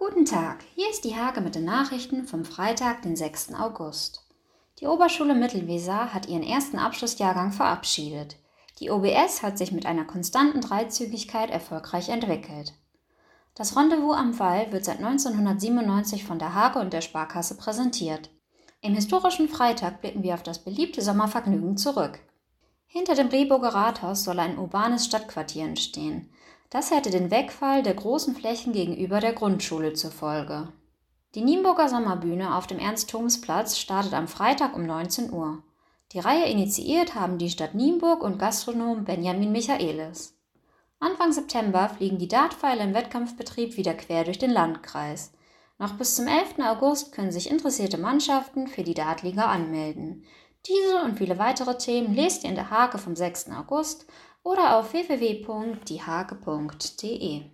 Guten Tag, hier ist die Hake mit den Nachrichten vom Freitag, den 6. August. Die Oberschule Mittelweser hat ihren ersten Abschlussjahrgang verabschiedet. Die OBS hat sich mit einer konstanten Dreizügigkeit erfolgreich entwickelt. Das Rendezvous am Wall wird seit 1997 von der Hake und der Sparkasse präsentiert. Im historischen Freitag blicken wir auf das beliebte Sommervergnügen zurück. Hinter dem Rehburger Rathaus soll ein urbanes Stadtquartier entstehen. Das hätte den Wegfall der großen Flächen gegenüber der Grundschule zur Folge. Die Nienburger Sommerbühne auf dem Ernst-Thoms-Platz startet am Freitag um 19 Uhr. Die Reihe initiiert haben die Stadt Nienburg und Gastronom Benjamin Michaelis. Anfang September fliegen die Dartpfeile im Wettkampfbetrieb wieder quer durch den Landkreis. Noch bis zum 11. August können sich interessierte Mannschaften für die Dartliga anmelden. Diese und viele weitere Themen lest ihr in der Hake vom 6. August oder auf www.diehake.de.